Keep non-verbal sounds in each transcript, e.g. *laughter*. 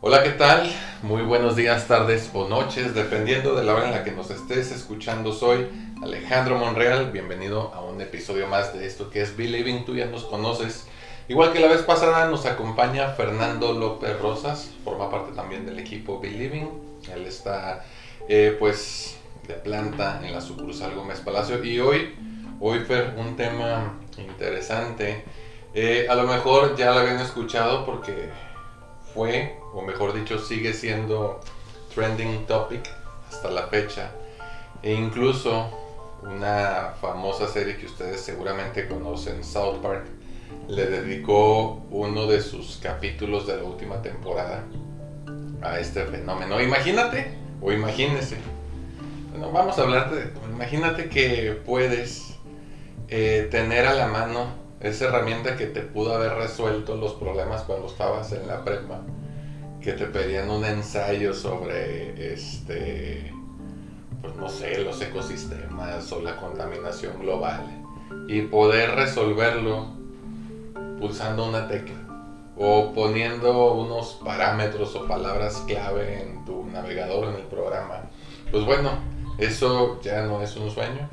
Hola, ¿qué tal? Muy buenos días, tardes o noches, dependiendo de la hora en la que nos estés escuchando. Soy Alejandro Monreal, bienvenido a un episodio más de esto que es Believing, tú ya nos conoces. Igual que la vez pasada nos acompaña Fernando López Rosas, forma parte también del equipo Believing. Él está eh, pues de planta en la sucursal Gómez Palacio y hoy, hoy Fer, un tema interesante. Eh, a lo mejor ya lo habían escuchado porque fue, o mejor dicho, sigue siendo trending topic hasta la fecha. E incluso una famosa serie que ustedes seguramente conocen, South Park, le dedicó uno de sus capítulos de la última temporada a este fenómeno. Imagínate, o imagínese. Bueno, vamos a hablar de. Imagínate que puedes eh, tener a la mano esa herramienta que te pudo haber resuelto los problemas cuando estabas en la prepa. Que te pedían un ensayo sobre este. Pues no sé, los ecosistemas o la contaminación global. Y poder resolverlo pulsando una tecla o poniendo unos parámetros o palabras clave en tu navegador en el programa. Pues bueno, eso ya no es un sueño.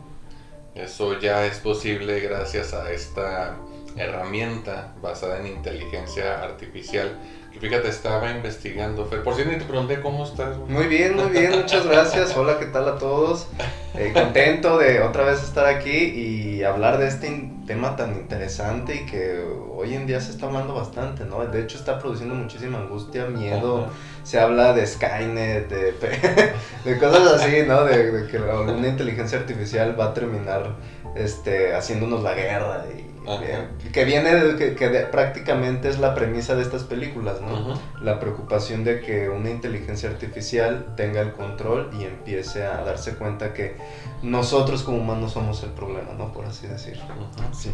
Eso ya es posible gracias a esta herramienta basada en inteligencia artificial. Que fíjate, estaba investigando. Fer, por ni te pregunté cómo estás. Muy bien, muy bien, muchas gracias. Hola, ¿qué tal a todos? Eh, contento de otra vez estar aquí y hablar de este tema tan interesante y que hoy en día se está hablando bastante, ¿no? De hecho, está produciendo muchísima angustia, miedo. Se habla de Skynet, de, *laughs* de cosas así, ¿no? De, de que una inteligencia artificial va a terminar este, haciéndonos la guerra y que viene de, que, prácticamente es la premisa de estas películas, ¿no? La preocupación de que una inteligencia artificial tenga el control y empiece a darse cuenta que nosotros como humanos somos el problema, ¿no? Por así decirlo. Sí.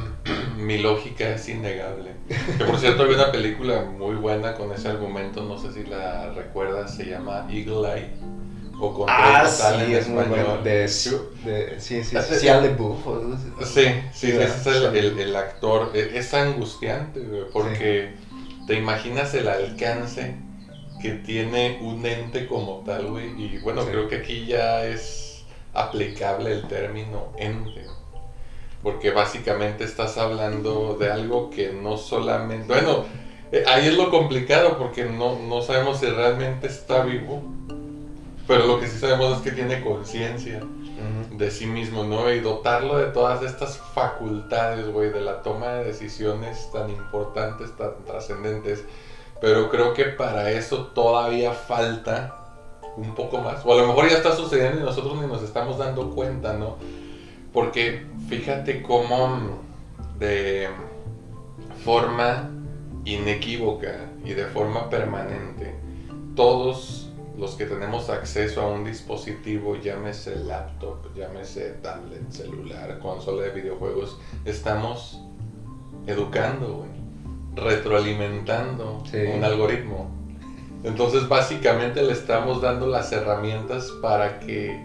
*clears throat* Mi lógica es innegable. Que por cierto hay una película muy buena con ese argumento, no sé si la recuerdas, se llama Eagle Eye o con ah, sí, es muy bueno. De, sí, sí, sí, sí, Sí, sí, es el, el, actor. E, es angustiante, porque te imaginas el alcance que tiene un ente como tal, güey. Y bueno, creo que aquí ya es aplicable el término ente. Porque básicamente estás hablando de algo que no solamente... Bueno, eh, ahí es lo complicado porque no, no sabemos si realmente está vivo pero lo que sí sabemos es que tiene conciencia de sí mismo, ¿no? Y dotarlo de todas estas facultades, güey, de la toma de decisiones tan importantes, tan trascendentes. Pero creo que para eso todavía falta un poco más. O a lo mejor ya está sucediendo y nosotros ni nos estamos dando cuenta, ¿no? Porque fíjate cómo de forma inequívoca y de forma permanente todos los que tenemos acceso a un dispositivo, llámese laptop, llámese tablet, celular, consola de videojuegos, estamos educando, retroalimentando un algoritmo. Entonces básicamente le estamos dando las herramientas para que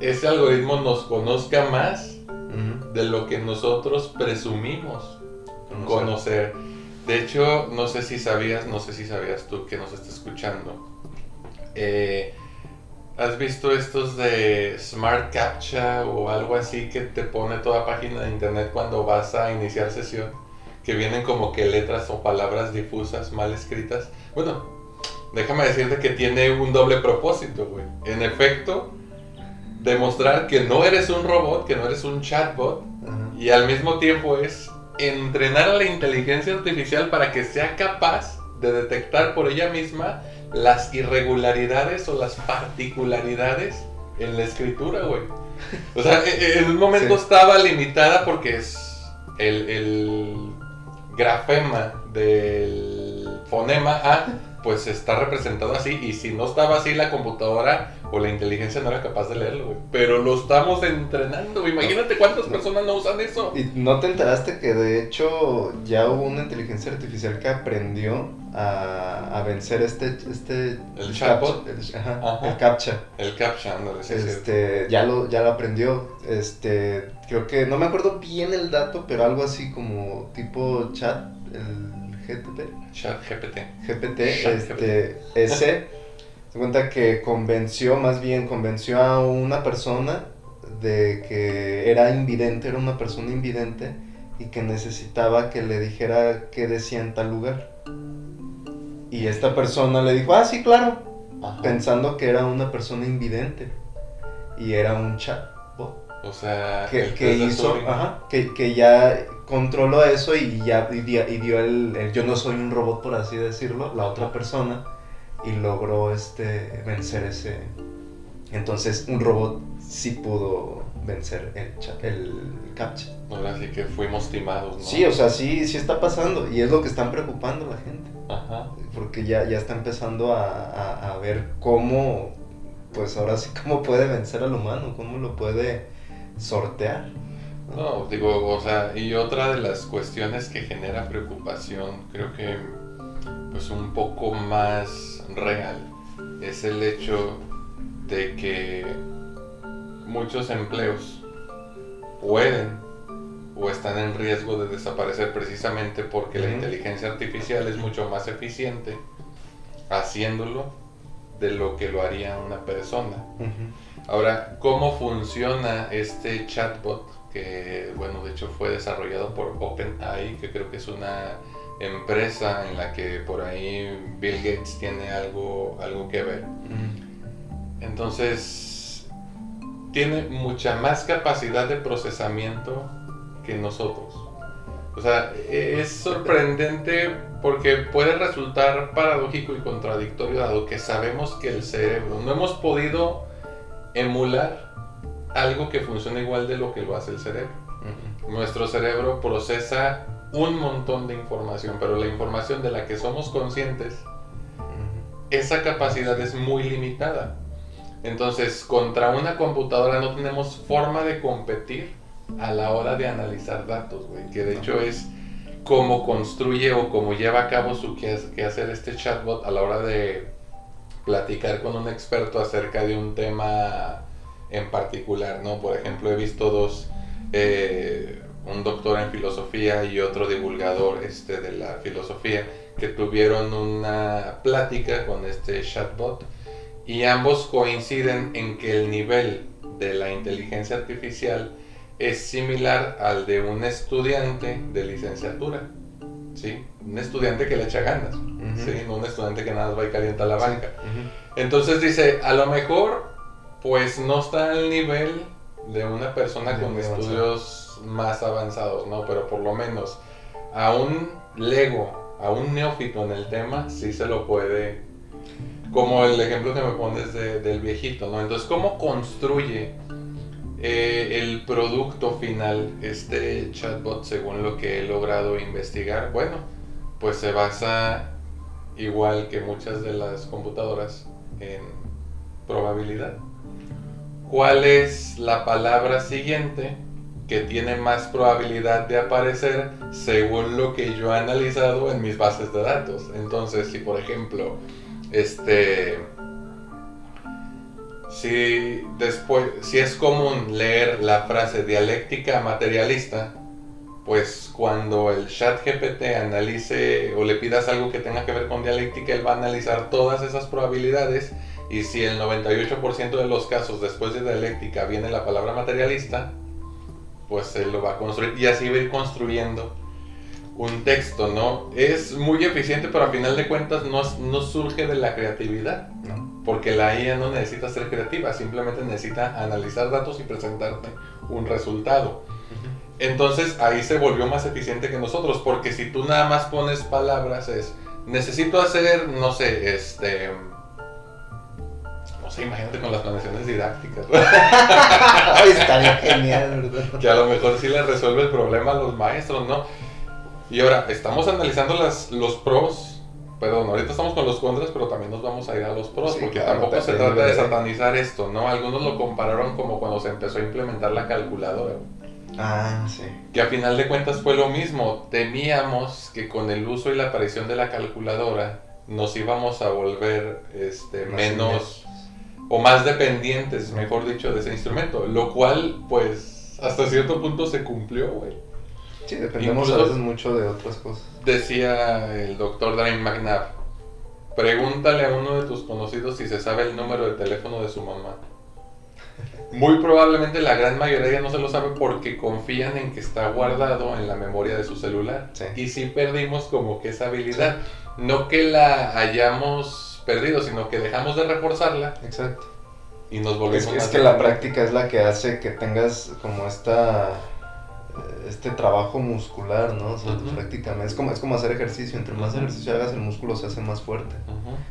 ese algoritmo nos conozca más de lo que nosotros presumimos conocer. De hecho, no sé si sabías, no sé si sabías tú que nos está escuchando eh, ¿Has visto estos de Smart Captcha o algo así que te pone toda página de internet cuando vas a iniciar sesión? Que vienen como que letras o palabras difusas, mal escritas. Bueno, déjame decirte que tiene un doble propósito, güey. En efecto, demostrar que no eres un robot, que no eres un chatbot, y al mismo tiempo es entrenar a la inteligencia artificial para que sea capaz de detectar por ella misma las irregularidades o las particularidades en la escritura, güey. O sea, e, e, en un momento estaba limitada porque es el, el grafema del fonema A, pues está representado así. Y si no estaba así, la computadora o la inteligencia no era capaz de leerlo, güey. Pero lo estamos entrenando, Imagínate cuántas personas no usan eso. ¿Y no te enteraste que de hecho ya hubo una inteligencia artificial que aprendió a, a vencer este, este el chatbot el, el captcha el captcha ándale, este ya lo ya lo aprendió este creo que no me acuerdo bien el dato pero algo así como tipo chat el GTP. Chat GPT. GPT, Chat este, ese, se cuenta que convenció, más bien convenció a una persona de que era invidente, era una persona invidente y que necesitaba que le dijera qué decía en tal lugar. Y esta persona le dijo, ah, sí, claro, Ajá. pensando que era una persona invidente y era un chatbot O sea, que, que hizo, ajá, que, que ya controló eso y ya y dio, y dio el, el yo no soy un robot por así decirlo, la otra persona y logró este vencer ese entonces un robot sí pudo vencer el el captcha. Ahora sí que fuimos timados, ¿no? Sí, o sea, sí sí está pasando y es lo que están preocupando la gente, Ajá. porque ya ya está empezando a, a, a ver cómo pues ahora sí cómo puede vencer al humano, cómo lo puede sortear. No, digo, o sea, y otra de las cuestiones que genera preocupación, creo que pues un poco más real, es el hecho de que muchos empleos pueden o están en riesgo de desaparecer precisamente porque la inteligencia artificial es mucho más eficiente haciéndolo de lo que lo haría una persona. Ahora, ¿cómo funciona este chatbot? Que, bueno, de hecho fue desarrollado por OpenAI, que creo que es una empresa en la que por ahí Bill Gates tiene algo, algo que ver. Entonces, tiene mucha más capacidad de procesamiento que nosotros. O sea, e- es sorprendente porque puede resultar paradójico y contradictorio dado que sabemos que el cerebro no hemos podido emular algo que funciona igual de lo que lo hace el cerebro. Nuestro cerebro procesa un montón de información, pero la información de la que somos conscientes esa capacidad es muy limitada. Entonces, contra una computadora no tenemos forma de competir a la hora de analizar datos, güey. Que de hecho es cómo construye o cómo lleva a cabo su que hacer este chatbot a la hora de platicar con un experto acerca de un tema en particular, ¿no? Por ejemplo, he visto dos, eh, un doctor en filosofía y otro divulgador este, de la filosofía, que tuvieron una plática con este chatbot y ambos coinciden en que el nivel de la inteligencia artificial es similar al de un estudiante de licenciatura, ¿sí? Un estudiante que le echa ganas. ¿sí? No un estudiante que nada más va y calienta la banca. Entonces dice, a lo mejor, pues no está al nivel de una persona De con avanzado. estudios más avanzados, ¿no? Pero por lo menos a un lego, a un neófito en el tema, sí se lo puede, como el ejemplo que me pones de- del viejito, ¿no? Entonces, ¿cómo construye eh, el producto final este chatbot según lo que he logrado investigar? Bueno, pues se basa igual que muchas de las computadoras en probabilidad. ¿Cuál es la palabra siguiente que tiene más probabilidad de aparecer según lo que yo he analizado en mis bases de datos? Entonces, si por ejemplo, este si después si es común leer la frase dialéctica materialista, pues cuando el chat GPT analice o le pidas algo que tenga que ver con dialéctica, él va a analizar todas esas probabilidades y si el 98% de los casos después de dialéctica viene la palabra materialista, pues él lo va a construir y así va a ir construyendo un texto, ¿no? Es muy eficiente, pero a final de cuentas no, no surge de la creatividad, No. Porque la IA no necesita ser creativa, simplemente necesita analizar datos y presentarte un resultado. Entonces ahí se volvió más eficiente que nosotros, porque si tú nada más pones palabras es, necesito hacer, no sé, este, no sé, imagínate con las planeaciones didácticas, *laughs* Ay, estaría genial, ¿verdad? que a lo mejor sí le resuelve el problema a los maestros, ¿no? Y ahora, estamos analizando las, los pros, perdón, ahorita estamos con los contras, pero también nos vamos a ir a los pros, Sí, porque claro, tampoco se trata de satanizar esto, ¿no? Algunos lo compararon como cuando se empezó a implementar la calculadora. Ah, sí. Que a final de cuentas fue lo mismo. Temíamos que con el uso y la aparición de la calculadora nos íbamos a volver este, menos o más dependientes, mejor dicho, de ese instrumento. Lo cual, pues, hasta cierto punto se cumplió, güey. Sí, dependemos a veces mucho de otras cosas. Decía el doctor Dane McNabb, pregúntale a uno de tus conocidos si se sabe el número de teléfono de su mamá. Muy probablemente la gran mayoría no se lo sabe porque confían en que está guardado en la memoria de su celular. Y sí perdimos como que esa habilidad. No que la hayamos perdido, sino que dejamos de reforzarla. Exacto. Y nos volvemos es, es que la práctica es la que hace que tengas como esta este trabajo muscular, ¿no? O sea, prácticamente es como, es como hacer ejercicio. Entre más ejercicio hagas, el músculo se hace más fuerte.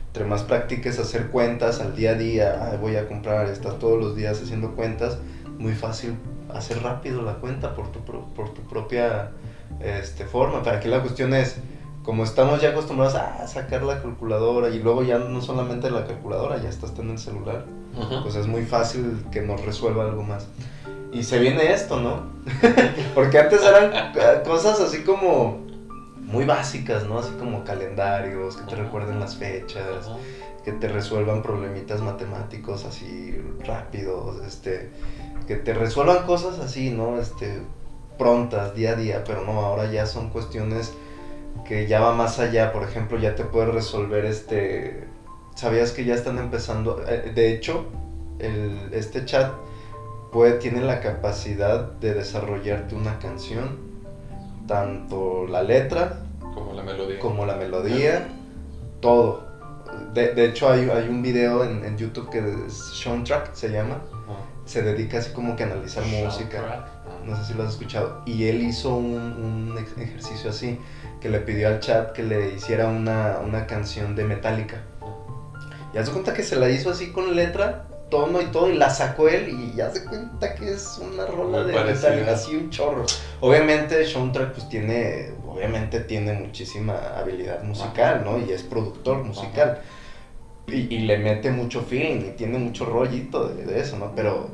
Entre más practiques hacer cuentas al día a día, voy a comprar, estás todos los días haciendo cuentas, muy fácil hacer rápido la cuenta por tu, por tu propia este, forma. Pero aquí la cuestión es, como estamos ya acostumbrados a sacar la calculadora y luego ya no solamente la calculadora, ya estás en el celular, pues es muy fácil que nos resuelva algo más. Y se viene esto, ¿no? *laughs* Porque antes eran cosas así como muy básicas, ¿no? Así como calendarios, que te recuerden las fechas, que te resuelvan problemitas matemáticos así rápidos, este, que te resuelvan cosas así, ¿no? Este, prontas, día a día, pero no, ahora ya son cuestiones que ya va más allá, por ejemplo, ya te puedes resolver este, ¿sabías que ya están empezando? Eh, de hecho, el, este chat tiene la capacidad de desarrollarte una canción, tanto la letra como la melodía, como la melodía todo. De, de hecho hay, hay, un video en, en, YouTube que es Sean Track, se llama. Se dedica así como que a analizar música. No sé si lo has escuchado. Y él hizo un, un, ejercicio así, que le pidió al chat que le hiciera una, una canción de Metallica. Y haz cuenta que se la hizo así con letra tono y todo, y la sacó él y ya se cuenta que es una rola de metal, así un chorro. Obviamente Track pues tiene, obviamente tiene muchísima habilidad musical, ¿no? Y es productor musical. Y, le mete mucho feeling y tiene mucho rollito de, eso, ¿no? Pero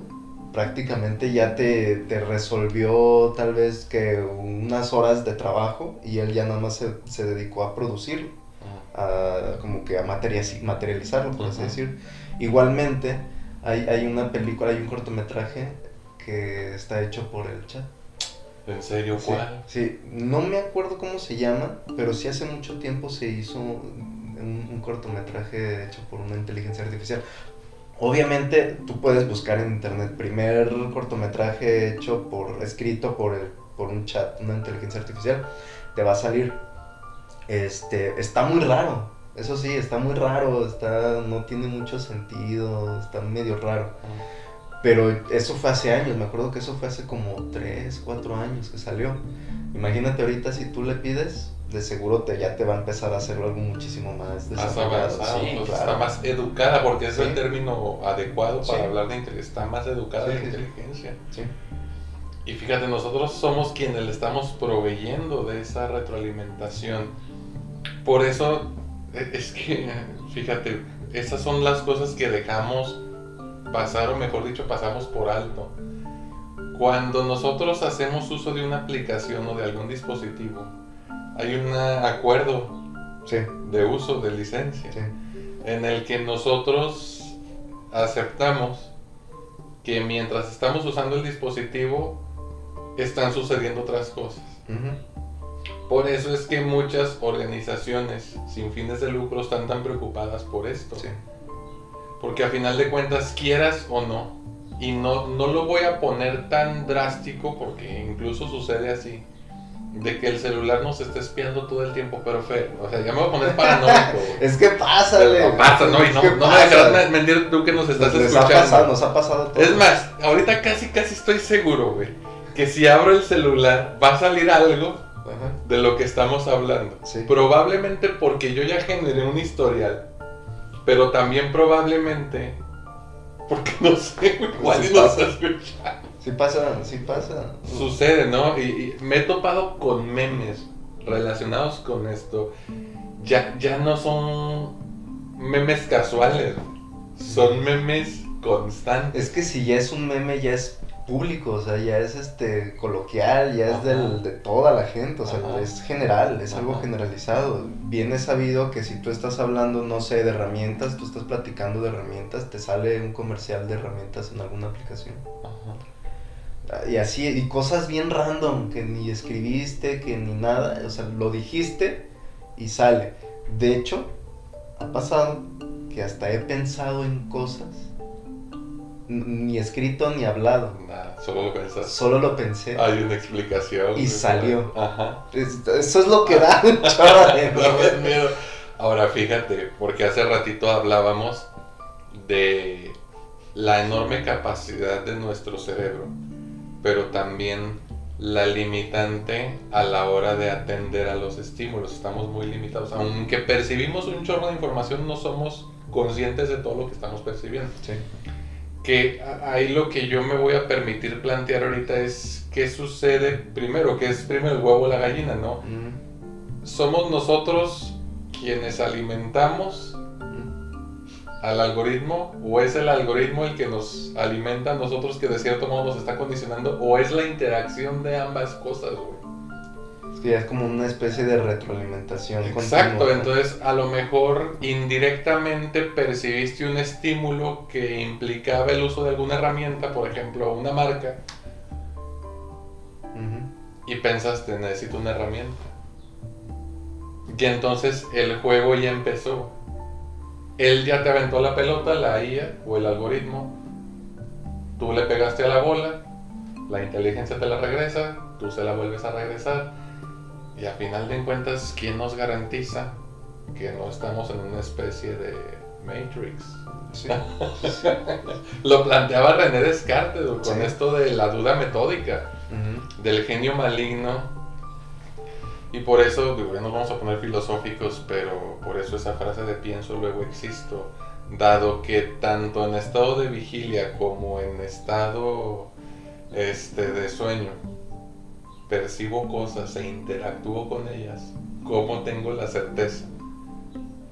prácticamente ya te, te, resolvió tal vez que unas horas de trabajo y él ya nada más se, se dedicó a producirlo, a, como que a materializarlo, por así decir. Igualmente, hay, hay una película, hay un cortometraje que está hecho por el chat. ¿En serio? ¿Cuál? Sí, no me acuerdo cómo se llama, pero sí hace mucho tiempo se hizo un, cortometraje hecho por una inteligencia artificial. Obviamente tú puedes buscar en internet primer cortometraje hecho por, escrito por, el, por un chat, una inteligencia artificial, te va a salir. Este, está muy raro, eso sí, está muy raro, está, no tiene mucho sentido, está medio raro. Pero eso fue hace años, me acuerdo que eso fue hace como 3, 4 años que salió. Imagínate ahorita si tú le pides, de seguro te, ya te va a empezar a hacer algo muchísimo más desarrollado. Pues está más educada, porque es el término adecuado para hablar de inteligencia. Está más educada la inteligencia. Y fíjate, nosotros somos quienes le estamos proveyendo de esa retroalimentación. Por eso es que, fíjate, esas son las cosas que dejamos pasar, o mejor dicho, pasamos por alto. Cuando nosotros hacemos uso de una aplicación o de algún dispositivo, hay un acuerdo de uso de licencia en el que nosotros aceptamos que mientras estamos usando el dispositivo están sucediendo otras cosas. Por eso es que muchas organizaciones sin fines de lucro están tan preocupadas por esto. Porque a final de cuentas, quieras o no, y no, no lo voy a poner tan drástico porque incluso sucede así, de que el celular nos esté espiando todo el tiempo, pero fe, o sea, ya me voy a poner paranoico. *laughs* es que pasa, No pasa, no, y no, no me dejarás mentir tú que nos estás escuchando. Nos ha pasado, nos ha pasado todo. Es más, ahorita casi, casi estoy seguro, güey, que si abro el celular va a salir algo de lo que estamos hablando. Probablemente porque yo ya generé un historial, pero también probablemente porque no sé *laughs* cuál sí. Sí pasa, sí pasa. Sucede, ¿no? Y, me he topado con memes relacionados con esto. Ya, ya no son memes casuales, son memes constantes. Es que si ya es un meme, ya es público, o sea, ya es este coloquial, ya es del, de toda la gente, o sea, es general, es algo generalizado. Bien es sabido que si tú estás hablando, no sé, de herramientas, tú estás platicando de herramientas, te sale un comercial de herramientas en alguna aplicación. Y así, y cosas bien random, que ni escribiste, que ni nada, o sea, lo dijiste y sale. De hecho, ha pasado que hasta he pensado en cosas, ni escrito ni hablado. Nada, solo lo pensaste. Solo lo pensé. Hay una explicación. Y salió. Ajá. Es- Eso es lo que da un *laughs* chorro de miedo. miedo. Ahora fíjate, porque hace ratito hablábamos de la enorme capacidad de nuestro cerebro, pero también la limitante a la hora de atender a los estímulos. Estamos muy limitados. Aunque percibimos un chorro de información, no somos conscientes de todo lo que estamos percibiendo. Sí. Que ahí lo que yo me voy a permitir plantear ahorita es qué sucede primero, que es primero el huevo o la gallina, ¿no? Mm, somos nosotros quienes alimentamos mm. al algoritmo o es el algoritmo el que nos alimenta a nosotros que de cierto modo nos está condicionando o es la interacción de ambas cosas, güey. Ya es como una especie de retroalimentación. Exacto, continua. entonces a lo mejor indirectamente percibiste un estímulo que implicaba el uso de alguna herramienta, por ejemplo, una marca, y pensaste, necesito una herramienta. Y entonces el juego ya empezó. Él ya te aventó la pelota, la IA o el algoritmo. Tú le pegaste a la bola, la inteligencia te la regresa, tú se la vuelves a regresar. Y a final de cuentas, ¿quién nos garantiza que no estamos en una especie de Matrix? Sí. *laughs* Lo planteaba René Descartes con Sí. esto de la duda metódica del genio maligno. Y por eso, digo, ya nos vamos a poner filosóficos, pero por eso esa frase de pienso, luego existo. Dado que tanto en estado de vigilia como en estado este, de sueño percibo cosas e interactúo con ellas, ¿cómo tengo la certeza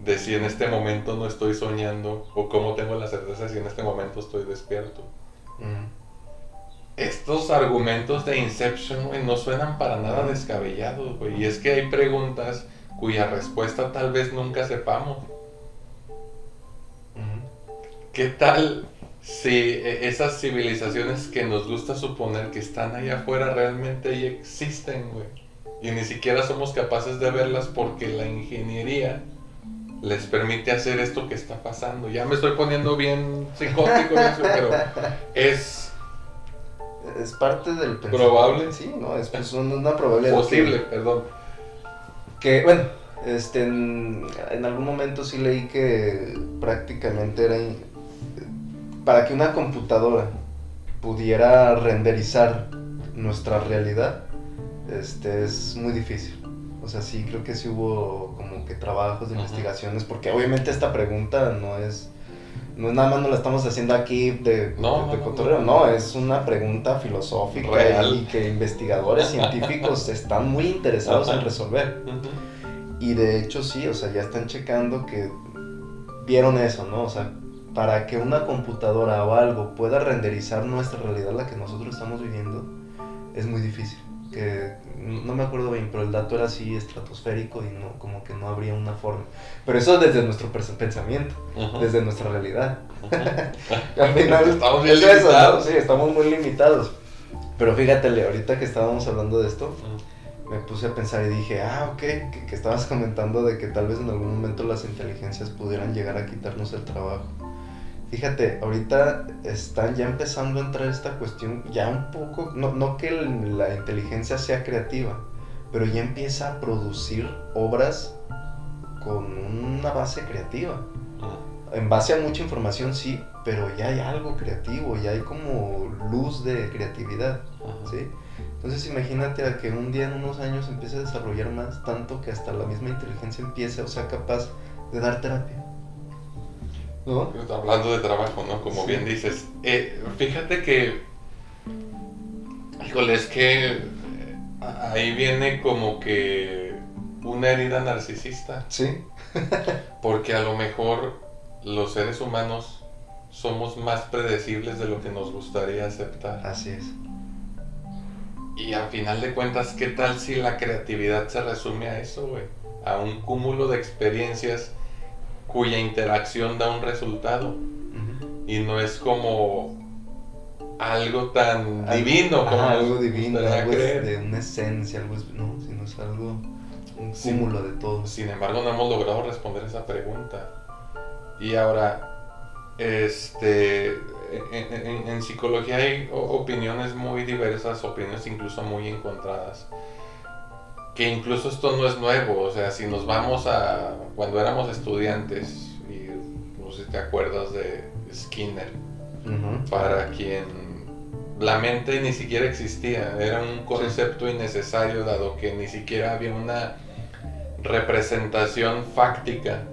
de si en este momento no estoy soñando? ¿O cómo tengo la certeza si en este momento estoy despierto? Estos argumentos de Inception, güey, no suenan para nada descabellados, güey. Y es que hay preguntas cuya respuesta tal vez nunca sepamos. ¿Qué tal si eh, esas civilizaciones que nos gusta suponer que están allá afuera realmente ahí existen, güey? Y ni siquiera somos capaces de verlas porque la ingeniería les permite hacer esto que está pasando. Ya me estoy poniendo bien psicótico, eso, pero es Es parte del pensamiento. Probable. Sí, no, es pues, una probabilidad. posible, perdón. Que, bueno, este, en, en algún momento sí leí que prácticamente era para que una computadora pudiera renderizar nuestra realidad, este, es muy difícil. O sea, sí, creo que sí hubo como que trabajos de Ajá. investigaciones, porque obviamente esta pregunta no es, no es nada más no la estamos haciendo aquí de, No, de- de no, cotorreo, no. no, es una pregunta filosófica Real. y que investigadores *laughs* científicos están muy interesados en Ajá. resolver. Y de hecho sí, o sea, ya están checando que vieron eso, ¿no? O sea, para que una computadora o algo pueda renderizar nuestra realidad, la que nosotros estamos viviendo, es muy difícil. Que no me acuerdo bien, pero el dato era así estratosférico y no, como que no habría una forma. Pero eso desde nuestro pensamiento, desde nuestra realidad. *laughs* Al final Estamos bien es eso, ¿no? limitados. Sí, estamos muy limitados. Pero fíjate, ahorita que estábamos hablando de esto, me puse a pensar y dije, ah, ok, que, que estabas comentando de que tal vez en algún momento las inteligencias pudieran llegar a quitarnos el trabajo. Fíjate, ahorita están ya empezando a entrar esta cuestión, ya un poco, no, no que la inteligencia sea creativa, pero ya empieza a producir obras con una base creativa. Ujú. En base a mucha información, sí, pero ya hay algo creativo, ya hay como luz de creatividad. ¿sí? Entonces imagínate a que un día en unos años empiece a desarrollar más, tanto que hasta la misma inteligencia empiece o sea capaz de dar terapia. ¿No? Hablando de trabajo, ¿no? Como Sí. bien dices. Eh, fíjate que. Híjole, es que. eh, Ahí viene como que. Una herida narcisista. Sí. *laughs* Porque a lo mejor los seres humanos somos más predecibles de lo que nos gustaría aceptar. Así es. Y al final de cuentas, ¿qué tal si la creatividad se resume a eso, güey? A un cúmulo de experiencias cuya interacción da un resultado. Y no es como algo tan Algo- divino como nos algo divino, algo creer. de una esencia, algo, es- no, sino es algo, un cúmulo de todo. Sin embargo, no hemos logrado responder esa pregunta. Y ahora, este, en, en- en psicología hay opiniones muy diversas, opiniones incluso muy encontradas. Que incluso esto no es nuevo, o sea, si nos vamos a cuando éramos estudiantes, y no sé si te acuerdas de Skinner, para quien la mente ni siquiera existía, era un concepto innecesario dado que ni siquiera había una representación fáctica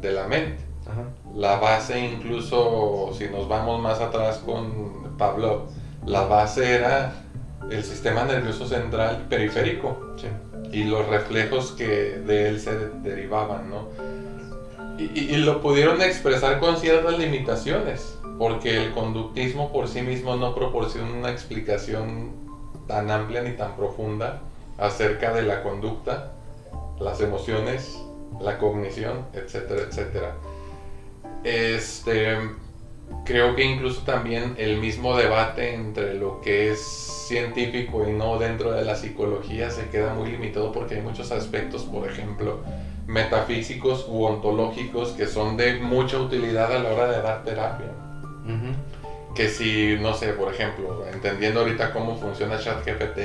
de la mente. Ajá. La base incluso, si nos vamos más atrás con Pablo, la base era el sistema nervioso central periférico Sí. y los reflejos que de él se derivaban, ¿no? Y, y- y lo pudieron expresar con ciertas limitaciones, porque el conductismo por sí mismo no proporciona una explicación tan amplia ni tan profunda acerca de la conducta, las emociones, la cognición, etcétera, etcétera. Este, creo que incluso también el mismo debate entre lo que es científico y no dentro de la psicología se queda muy limitado porque hay muchos aspectos, por ejemplo, metafísicos u ontológicos que son de mucha utilidad a la hora de dar terapia. Ujú. Que si, no sé, por ejemplo, entendiendo ahorita cómo funciona ChatGPT,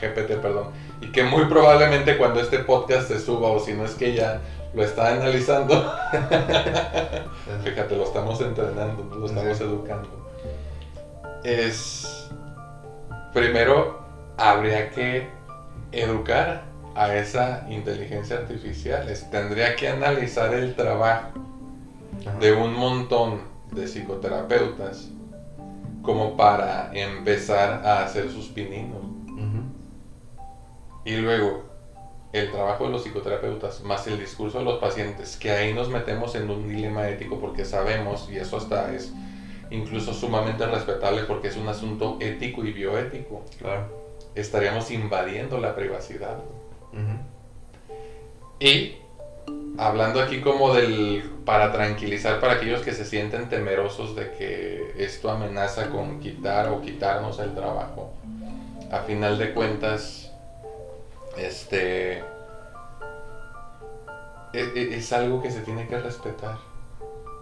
GPT, perdón, y que muy probablemente cuando este podcast se suba o si no es que ya lo está analizando, *laughs* Fíjate, lo estamos entrenando, lo estamos Sí. educando. Es. Primero, habría que educar a esa inteligencia artificial. Es- tendría que analizar el trabajo Ajá. de un montón de psicoterapeutas como para empezar a hacer sus pininos. Y luego, el trabajo de los psicoterapeutas más el discurso de los pacientes, que ahí nos metemos en un dilema ético porque sabemos, y eso hasta es incluso sumamente respetable porque es un asunto ético y bioético, Claro. estaríamos invadiendo la privacidad. Y hablando aquí como del, para tranquilizar para aquellos que se sienten temerosos de que esto amenaza con quitar o quitarnos el trabajo, a final de cuentas, este, e- e- es, algo que se tiene que respetar.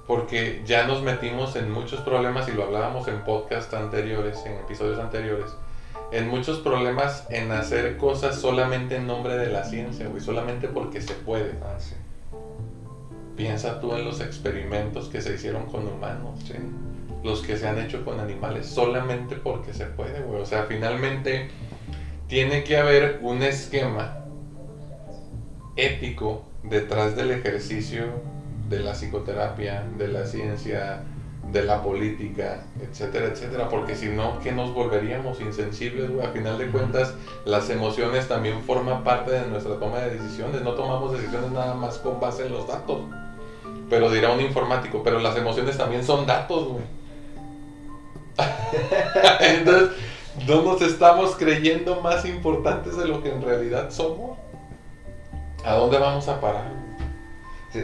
Porque ya nos metimos en muchos problemas y lo hablábamos en podcast anteriores, en episodios anteriores, en muchos problemas en hacer cosas solamente en nombre de la ciencia, güey, solamente porque se puede. Ah, sí. Piensa tú en los experimentos que se hicieron con humanos, Sí. los que se han hecho con animales, solamente porque se puede, güey. O sea, finalmente tiene que haber un esquema ético detrás del ejercicio de la psicoterapia, de la ciencia, de la política, etcétera, etcétera, porque si no, ¿qué nos volveríamos insensibles, güey? A final de cuentas, las emociones también forman parte de nuestra toma de decisiones, no tomamos decisiones nada más con base en los datos. Pero dirá un informático, pero las emociones también son datos, güey. *laughs* Entonces, no nos estamos creyendo más importantes de lo que en realidad somos. ¿A dónde vamos a parar?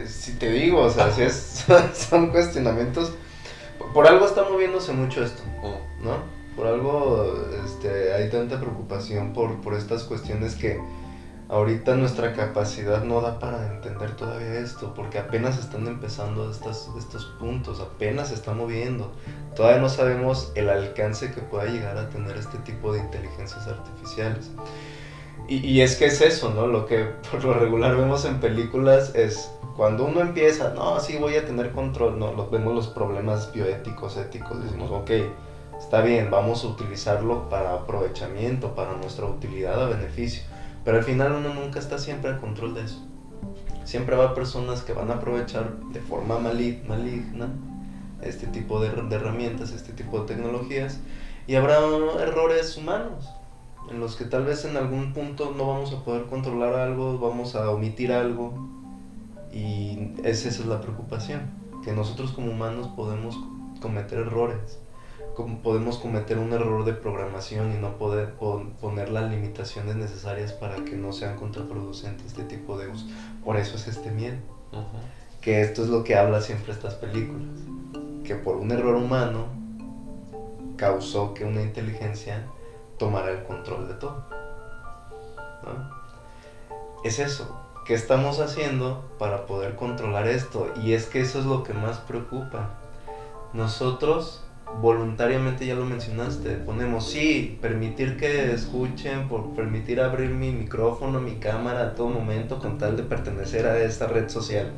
Si, te digo, o sea, si es, *laughs* son cuestionamientos. Por algo está moviéndose mucho esto. ¿no? Por algo este, hay tanta preocupación por, por estas cuestiones que ahorita nuestra capacidad no da para entender todavía esto, porque apenas están empezando estas, estos puntos, apenas se está moviendo. Todavía no sabemos el alcance que pueda llegar a tener este tipo de inteligencias artificiales. Y, y es que es eso, ¿no? Lo que *laughs* por lo regular vemos en películas es cuando uno empieza, no, sí voy a tener control, no, lo- vemos los problemas bioéticos, éticos, decimos, ok, está bien, vamos a utilizarlo para aprovechamiento, para nuestra utilidad a beneficio, pero al final uno nunca está siempre al control de eso. Siempre va a personas que van a aprovechar de forma mali- maligna este tipo de, de herramientas, este tipo de tecnologías, y habrá errores humanos en los que tal vez en algún punto no vamos a poder controlar algo, vamos a omitir algo, y esa es la preocupación, que nosotros como humanos podemos cometer errores, como podemos cometer un error de programación y no poder pon- poner las limitaciones necesarias para que no sean contraproducentes este tipo de uso. Por eso es este miedo, Ujú. que esto es lo que habla siempre estas películas, que por un error humano causó que una inteligencia tomara el control de todo. ¿no? Es eso. ¿Qué estamos haciendo para poder controlar esto? Y es que eso es lo que más preocupa. Nosotros voluntariamente ya lo mencionaste, ponemos sí, permitir que escuchen, por permitir abrir mi micrófono, mi cámara a todo momento con tal de pertenecer a esta red social.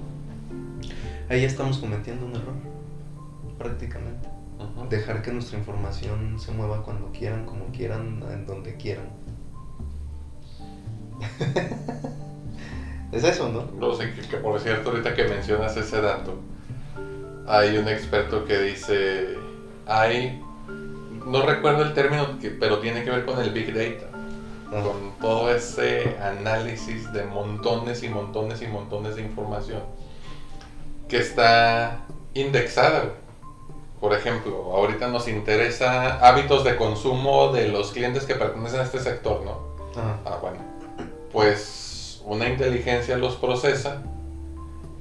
Ahí estamos cometiendo un error, prácticamente. Dejar que nuestra información se mueva cuando quieran, como quieran, en donde quieran. *laughs* es eso, ¿no? No sé, que por cierto, ahorita que mencionas ese dato, hay un experto que dice hay, no recuerdo el término, pero tiene que ver con el Big Data, con todo ese análisis de montones y montones y montones de información que está indexada. Por ejemplo, ahorita nos interesa hábitos de consumo de los clientes que pertenecen a este sector, ¿no? Ah, bueno. Pues una inteligencia los procesa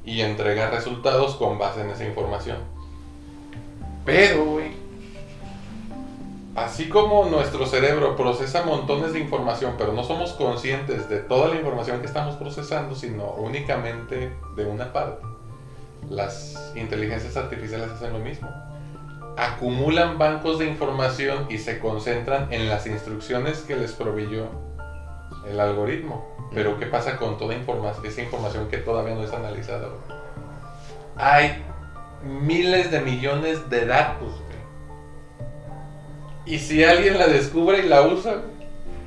y entrega resultados con base en esa información. Pero, güey, así como nuestro cerebro procesa montones de información, pero no somos conscientes de toda la información que estamos procesando, sino únicamente de una parte, las inteligencias artificiales hacen lo mismo. Acumulan bancos de información y se concentran en las instrucciones que les proveyó el algoritmo. Pero ¿qué pasa con toda esa información que todavía no es analizada? Hay miles de millones de datos. Y si alguien la descubre y la usa,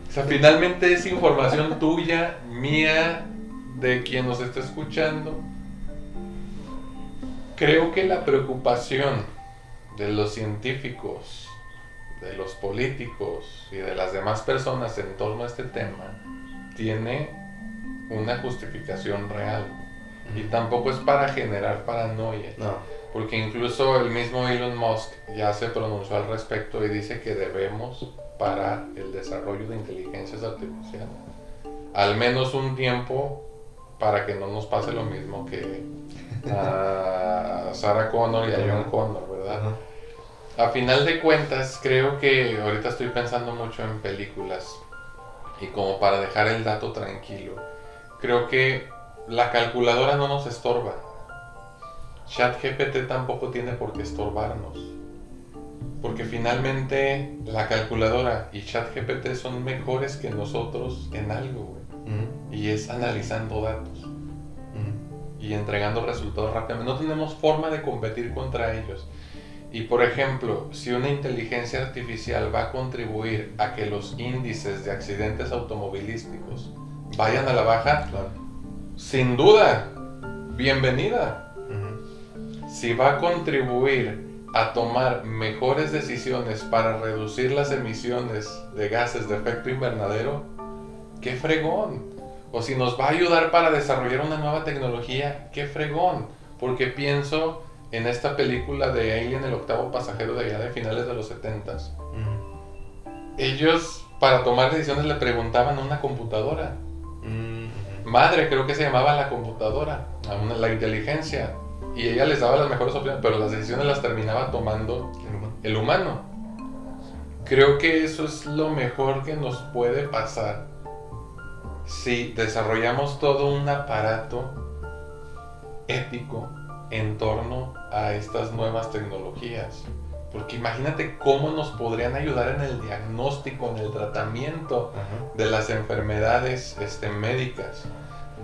o sea, finalmente es información *laughs* tuya, mía, de quien nos está escuchando. Creo que la preocupación de los científicos, de los políticos y de las demás personas en torno a este tema tiene una justificación real. Y tampoco es para generar paranoia. No. Porque incluso el mismo Elon Musk ya se pronunció al respecto y dice que debemos parar el desarrollo de inteligencias artificiales. Al menos un tiempo para que no nos pase lo mismo que a *laughs* Sarah Connor y a John Connor, ¿verdad? A final de cuentas, creo que ahorita estoy pensando mucho en películas y como para dejar el dato tranquilo, creo que la calculadora no nos estorba. ChatGPT tampoco tiene por qué estorbarnos. Porque finalmente la calculadora y ChatGPT son mejores que nosotros en algo, Y es analizando datos. Y entregando resultados rápidamente. No tenemos forma de competir contra ellos. Y por ejemplo, si una inteligencia artificial va a contribuir a que los índices de accidentes automovilísticos vayan a la baja, sin duda, bienvenida. Si va a contribuir a tomar mejores decisiones para reducir las emisiones de gases de efecto invernadero, qué fregón. O si nos va a ayudar para desarrollar una nueva tecnología, qué fregón. Porque pienso en esta película de Alien, el octavo pasajero de allá de finales de los 70 Ellos, para tomar decisiones, le preguntaban a una computadora. Madre, creo que se llamaba la computadora, a la inteligencia. Y ella les daba las mejores opciones, pero las decisiones las terminaba tomando el humano. Creo que eso es lo mejor que nos puede pasar si desarrollamos todo un aparato ético en torno a estas nuevas tecnologías. Porque imagínate cómo nos podrían ayudar en el diagnóstico, en el tratamiento de las enfermedades este, médicas,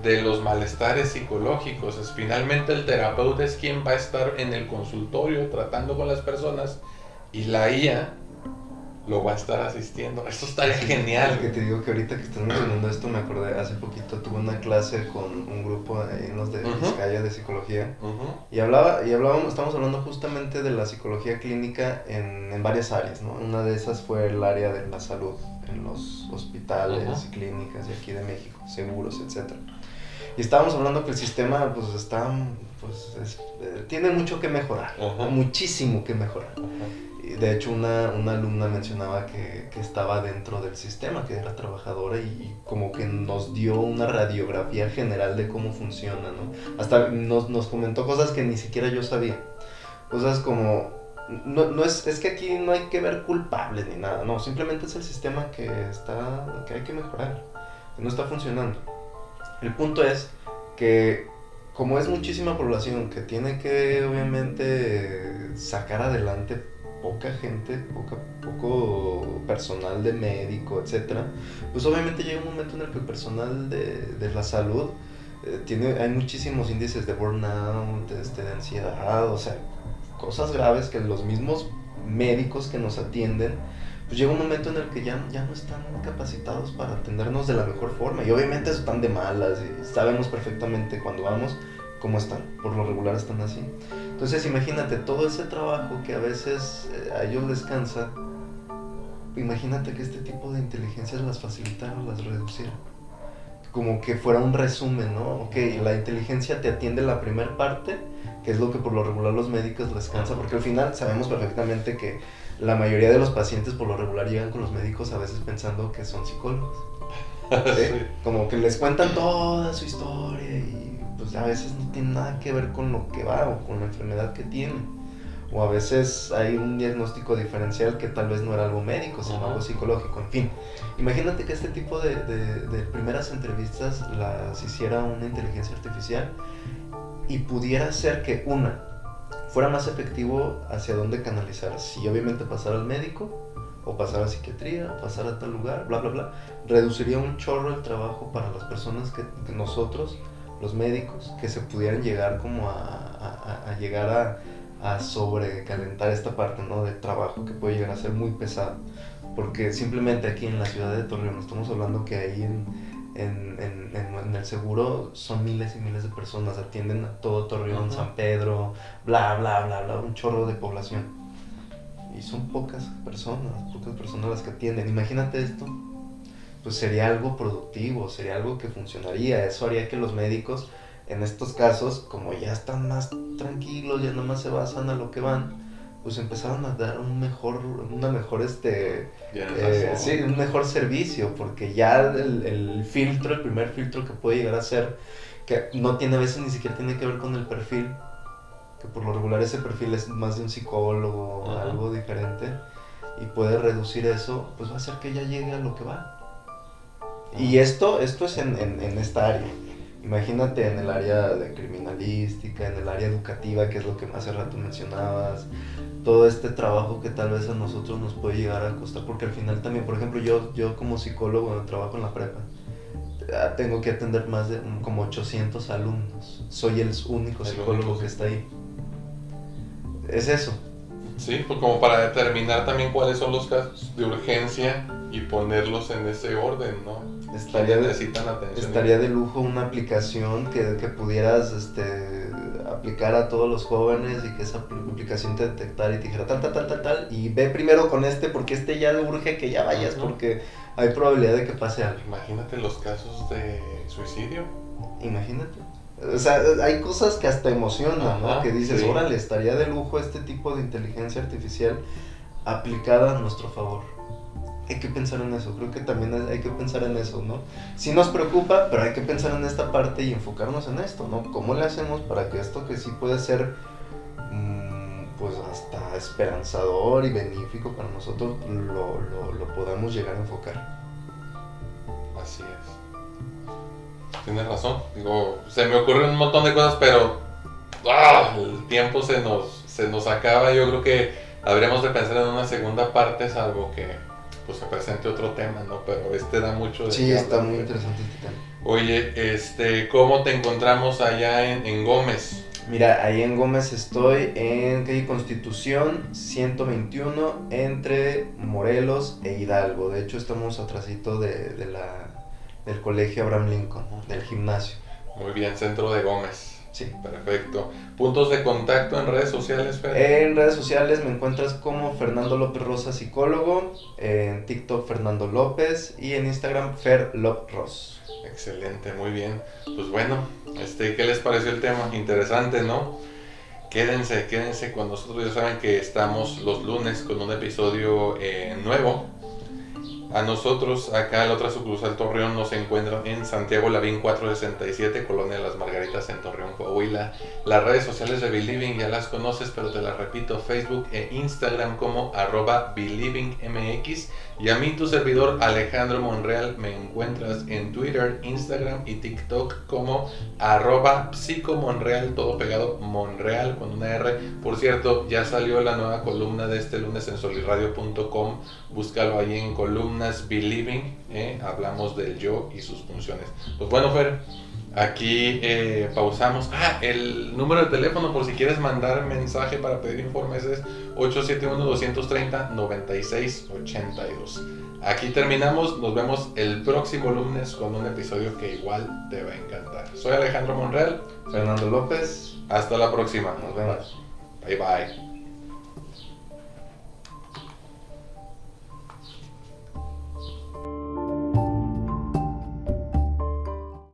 de los malestares psicológicos. Es, finalmente el terapeuta es quien va a estar en el consultorio tratando con las personas y la IA lo va a estar asistiendo. Esto estaría genial. Que te digo que ahorita que estás mencionando esto, me acordé, hace poquito tuve una clase con un grupo en los de Vizcaya de psicología y hablaba, y hablábamos, estamos hablando justamente de la psicología clínica en, en, varias áreas, ¿no? Una de esas fue el área de la salud, en los hospitales y clínicas de aquí de México, seguros, etcétera. Y estábamos hablando que el sistema, pues, está, pues, eh, tiene mucho que mejorar, muchísimo que mejorar de hecho, una, una alumna mencionaba que, que, estaba dentro del sistema, que era trabajadora y, como que nos dio una radiografía general de cómo funciona, ¿no? Hasta nos, nos comentó cosas que ni siquiera yo sabía. Cosas como no, no es, es que aquí no hay que ver culpables ni nada, no, simplemente es el sistema que está, que hay que mejorar, que no está funcionando. El punto es que como es muchísima población que tiene que obviamente sacar adelante poca gente, poca, poco personal de médico, etcétera, pues obviamente llega un momento en el que el personal de, de la salud eh, tiene, hay muchísimos índices de burnout, este, de ansiedad, o sea, cosas graves que los mismos médicos que nos atienden, pues llega un momento en el que ya, ya no están capacitados para atendernos de la mejor forma. Y obviamente están de malas sabemos perfectamente cuando vamos cómo están. Por lo regular están así. Entonces imagínate todo ese trabajo que a veces eh, a ellos les cansa. Imagínate que este tipo de inteligencias las facilitaron, las reducieron. Como que fuera un resumen, ¿no? Ok, la inteligencia te atiende la primera parte, que es lo que por lo regular los médicos les cansa, porque al final sabemos perfectamente que la mayoría de los pacientes por lo regular llegan con los médicos a veces pensando que son psicólogos. *laughs* Como que les cuentan toda su historia y pues a veces no tiene nada que ver con lo que va o con la enfermedad que tiene. O a veces hay un diagnóstico diferencial que tal vez no era algo médico, sino algo psicológico. En fin, imagínate que este tipo de, de primeras entrevistas las hiciera una inteligencia artificial y pudiera ser que una fuera más efectivo hacia dónde canalizar. Si obviamente pasara al médico, o pasar a psiquiatría, o pasar a tal lugar, bla, bla, bla, reduciría un chorro el trabajo para las personas que, nosotros, los médicos, que se pudieran llegar como a, a, llegar a, a, sobrecalentar esta parte, ¿no? De trabajo que puede llegar a ser muy pesado. Porque simplemente aquí en la ciudad de Torreón, estamos hablando que ahí en, en, en, en, el seguro son miles y miles de personas, atienden a todo Torreón, San Pedro, bla, bla, bla, bla, un chorro de población. Y son pocas personas, pocas personas las que atienden. Imagínate esto, pues sería algo productivo, sería algo que funcionaría. Eso haría que los médicos, en estos casos, como ya están más tranquilos, ya nada más se basan a lo que van, pues empezaron a dar un mejor, una mejor, este, eh, sí, un mejor servicio, porque ya el, el, filtro, el primer filtro que puede llegar a ser, que no tiene a veces ni siquiera tiene que ver con el perfil, que por lo regular ese perfil es más de un psicólogo, o algo diferente, y puede reducir eso, pues va a hacer que ya llegue a lo que va. Y esto, esto es en, en, en esta área. Imagínate en el área de criminalística, en el área educativa, que es lo que hace rato mencionabas, todo este trabajo que tal vez a nosotros nos puede llegar a costar, porque al final también, por ejemplo, yo, yo como psicólogo trabajo en la prepa, ah, tengo que atender más de como 800 alumnos, soy el único psicólogo que está ahí. Es eso. Sí, pues como para determinar también cuáles son los casos de urgencia y ponerlos en ese orden, ¿no? Estaría necesitan atención. Estaría de lujo una aplicación que, que pudieras este, aplicar a todos los jóvenes y que esa aplicación te detectara y te dijera tal, tal, tal, tal, tal, y ve primero con este porque este ya le urge que ya vayas porque hay probabilidad de que pase algo. Imagínate los casos de suicidio. Imagínate. O sea, hay cosas que hasta emocionan, ¿no? Que dices, órale, estaría de lujo este tipo de inteligencia artificial aplicada a nuestro favor hay que pensar en eso, creo que también hay que pensar en eso, ¿no? Sí nos preocupa, pero hay que pensar en esta parte y enfocarnos en esto, ¿no? ¿Cómo le hacemos para que esto que sí puede ser, mm, pues hasta esperanzador y benéfico para nosotros, lo, lo, podamos llegar a enfocar? Así es. Tienes razón, digo, se me ocurren un montón de cosas, pero ¡ah! el tiempo se nos, se nos acaba, yo creo que habríamos de pensar en una segunda parte, salvo que pues se presente otro tema, ¿no? Pero este da mucho de Sí, está muy interesante este tema. Oye, este, ¿cómo te encontramos allá en, Gómez? Mira, ahí en Gómez estoy en calle Constitución 121 entre Morelos e Hidalgo. De hecho, estamos atrásito de, de la, del colegio Abraham Lincoln, del gimnasio. Muy bien, centro de Gómez. Sí. Perfecto. ¿Puntos de contacto en redes sociales, Fer? En redes sociales me encuentras como Fernando López Rosa Psicólogo, en TikTok Fernando López y en Instagram Fer Ross. Excelente, muy bien. Pues bueno, este, ¿qué les pareció el tema? Interesante, ¿no? Quédense, quédense con nosotros. Ya saben que estamos los lunes con un episodio eh, nuevo. A nosotros, acá la otra sucursal Torreón, nos encuentran en Santiago Lavín 467, Colonia de las Margaritas en Torreón, Coahuila. Las redes sociales de Believing ya las conoces, pero te las repito, Facebook e Instagram como arroba BelievingMX. Y a mí, tu servidor Alejandro Monreal, me encuentras en Twitter, Instagram y TikTok como arroba psicomonreal, todo pegado, Monreal con una R. Por cierto, ya salió la nueva columna de este lunes en soliradio.com. Búscalo ahí en Believing. ¿eh? Hablamos del yo y sus funciones. Pues bueno, Fer, aquí eh, pausamos. Ah, el número de teléfono por si quieres mandar mensaje para pedir informes es 871-230-9682. Aquí terminamos, nos vemos el próximo lunes con un episodio que igual te va a encantar. Soy Alejandro Monreal. Fernando López. Hasta la próxima. Nos vemos. Bye bye.